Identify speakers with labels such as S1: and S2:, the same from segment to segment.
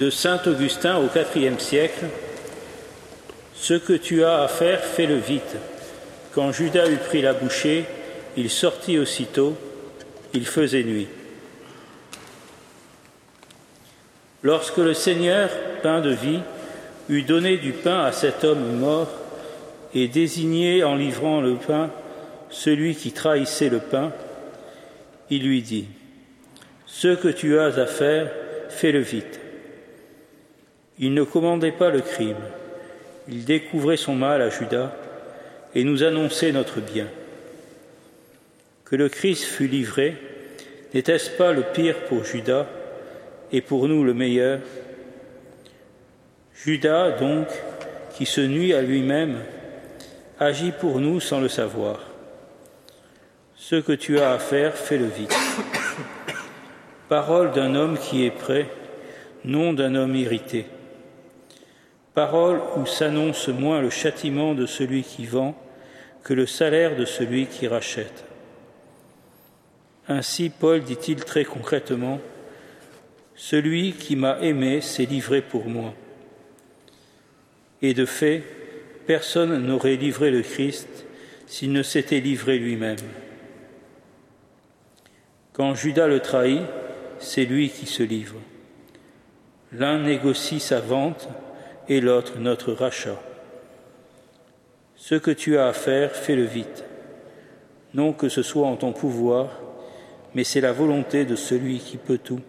S1: de Saint Augustin au IVe siècle, Ce que tu as à faire, fais-le vite. Quand Judas eut pris la bouchée, il sortit aussitôt, il faisait nuit. Lorsque le Seigneur, pain de vie, eut donné du pain à cet homme mort et désigné en livrant le pain celui qui trahissait le pain, il lui dit, Ce que tu as à faire, fais-le vite. Il ne commandait pas le crime, il découvrait son mal à Judas et nous annonçait notre bien. Que le Christ fût livré, n'était-ce pas le pire pour Judas et pour nous le meilleur? Judas, donc, qui se nuit à lui-même, agit pour nous sans le savoir. Ce que tu as à faire, fais-le vite. Parole d'un homme qui est prêt, nom d'un homme irrité. Parole où s'annonce moins le châtiment de celui qui vend que le salaire de celui qui rachète. Ainsi, Paul dit-il très concrètement, Celui qui m'a aimé s'est livré pour moi. Et de fait, personne n'aurait livré le Christ s'il ne s'était livré lui-même. Quand Judas le trahit, c'est lui qui se livre. L'un négocie sa vente et l'autre notre rachat. Ce que tu as à faire, fais-le vite. Non que ce soit en ton pouvoir, mais c'est la volonté de celui qui peut tout.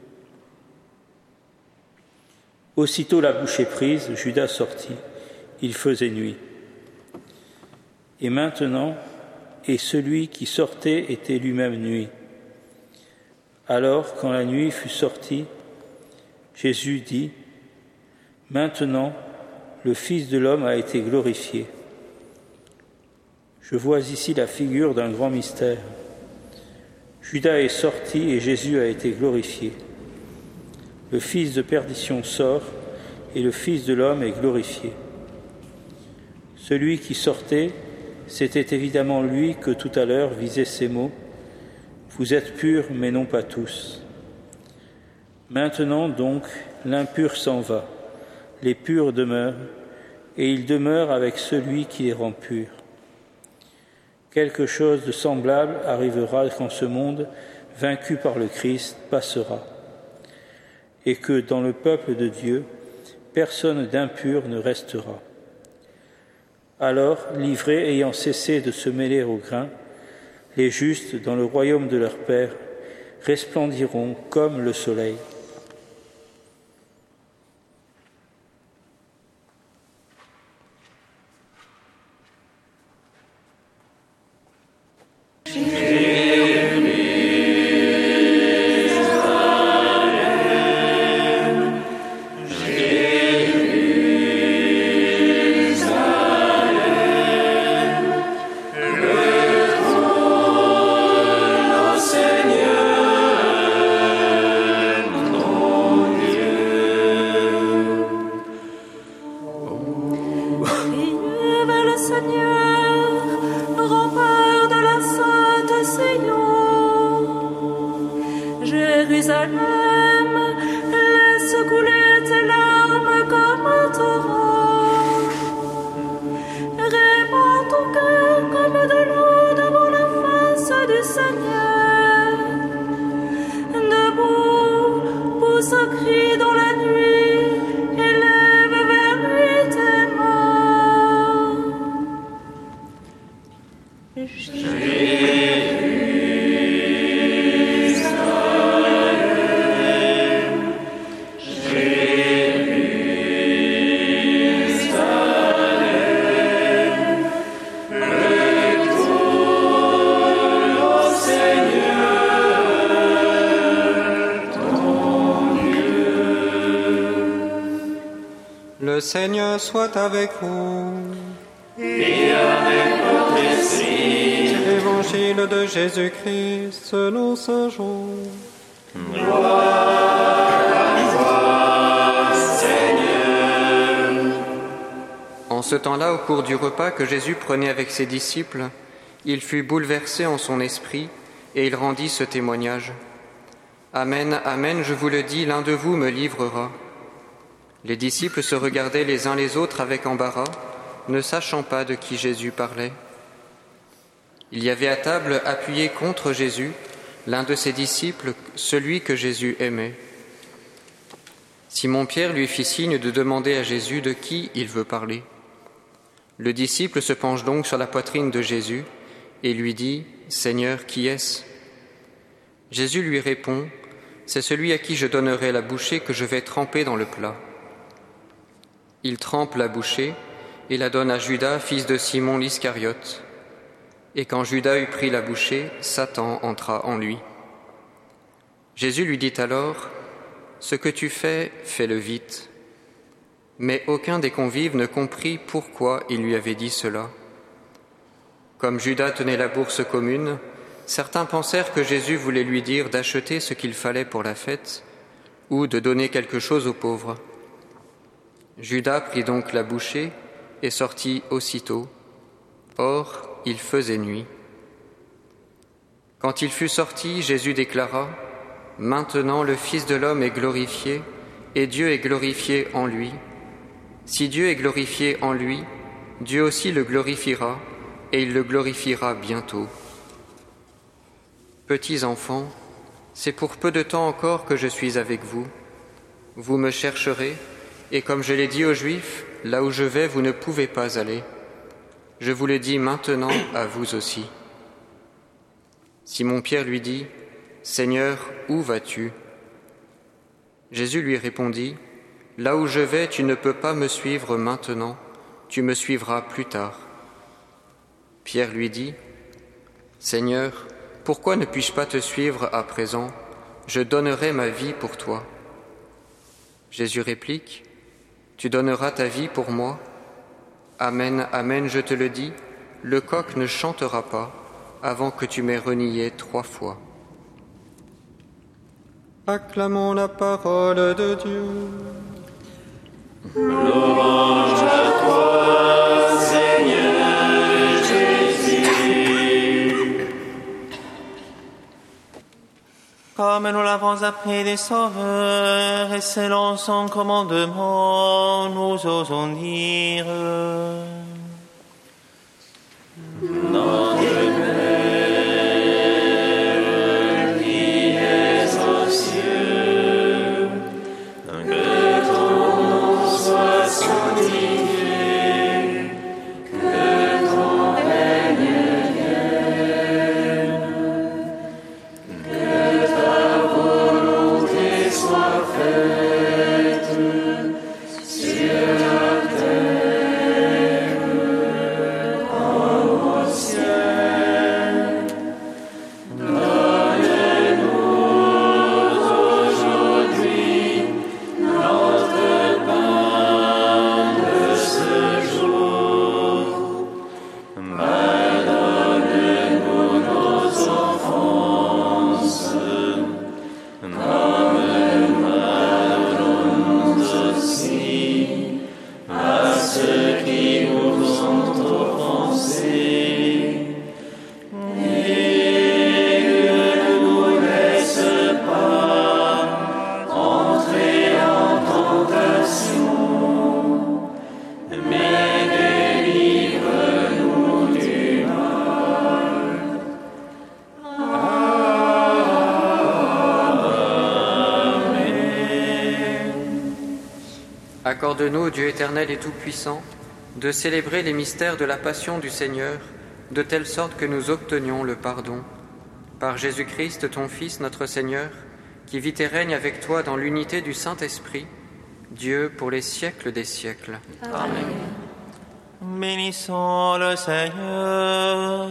S1: Aussitôt la bouche est prise, Judas sortit, il faisait nuit. Et maintenant, et celui qui sortait était lui-même nuit. Alors, quand la nuit fut sortie, Jésus dit, Maintenant, le Fils de l'homme a été glorifié. Je vois ici la figure d'un grand mystère. Judas est sorti et Jésus a été glorifié. Le fils de perdition sort et le Fils de l'homme est glorifié. Celui qui sortait, c'était évidemment lui que tout à l'heure visaient ces mots. Vous êtes purs, mais non pas tous. Maintenant donc, l'impur s'en va, les purs demeurent, et ils demeurent avec celui qui les rend purs. Quelque chose de semblable arrivera quand ce monde, vaincu par le Christ, passera, et que dans le peuple de Dieu, personne d'impur ne restera. Alors, livrés ayant cessé de se mêler au grain, les justes, dans le royaume de leur Père, resplendiront comme le soleil.
S2: Laisse couler tes larmes comme un torrent. Rémois ton cœur comme de l'eau.
S3: Seigneur soit avec vous.
S4: Et avec votre esprit.
S3: Évangile de Jésus-Christ selon Saint Jean.
S4: Gloire à Seigneur.
S5: En ce temps-là, au cours du repas que Jésus prenait avec ses disciples, il fut bouleversé en son esprit et il rendit ce témoignage. Amen, Amen, je vous le dis, l'un de vous me livrera. Les disciples se regardaient les uns les autres avec embarras, ne sachant pas de qui Jésus parlait. Il y avait à table, appuyé contre Jésus, l'un de ses disciples, celui que Jésus aimait. Simon-Pierre lui fit signe de demander à Jésus de qui il veut parler. Le disciple se penche donc sur la poitrine de Jésus et lui dit, Seigneur, qui est-ce? Jésus lui répond, C'est celui à qui je donnerai la bouchée que je vais tremper dans le plat. Il trempe la bouchée et la donne à Judas, fils de Simon l'Iscariote. Et quand Judas eut pris la bouchée, Satan entra en lui. Jésus lui dit alors, Ce que tu fais, fais-le vite. Mais aucun des convives ne comprit pourquoi il lui avait dit cela. Comme Judas tenait la bourse commune, certains pensèrent que Jésus voulait lui dire d'acheter ce qu'il fallait pour la fête ou de donner quelque chose aux pauvres. Judas prit donc la bouchée et sortit aussitôt. Or, il faisait nuit. Quand il fut sorti, Jésus déclara, Maintenant le Fils de l'homme est glorifié, et Dieu est glorifié en lui. Si Dieu est glorifié en lui, Dieu aussi le glorifiera, et il le glorifiera bientôt. Petits enfants, c'est pour peu de temps encore que je suis avec vous. Vous me chercherez, et comme je l'ai dit aux Juifs, là où je vais, vous ne pouvez pas aller. Je vous le dis maintenant à vous aussi. Simon-Pierre lui dit, Seigneur, où vas-tu? Jésus lui répondit, Là où je vais, tu ne peux pas me suivre maintenant, tu me suivras plus tard. Pierre lui dit, Seigneur, pourquoi ne puis-je pas te suivre à présent? Je donnerai ma vie pour toi. Jésus réplique, Tu donneras ta vie pour moi Amen, Amen, je te le dis, le coq ne chantera pas avant que tu m'aies renié trois fois.
S3: Acclamons la parole de Dieu.
S4: Louange à toi,
S6: Comme nous l'avons appris des sauveurs et selon son commandement, nous osons dire
S5: Accorde-nous, Dieu éternel et tout-puissant, de célébrer les mystères de la passion du Seigneur, de telle sorte que nous obtenions le pardon. Par Jésus-Christ, ton Fils, notre Seigneur, qui vit et règne avec toi dans l'unité du Saint-Esprit, Dieu pour les siècles des siècles.
S6: Bénissons le Seigneur.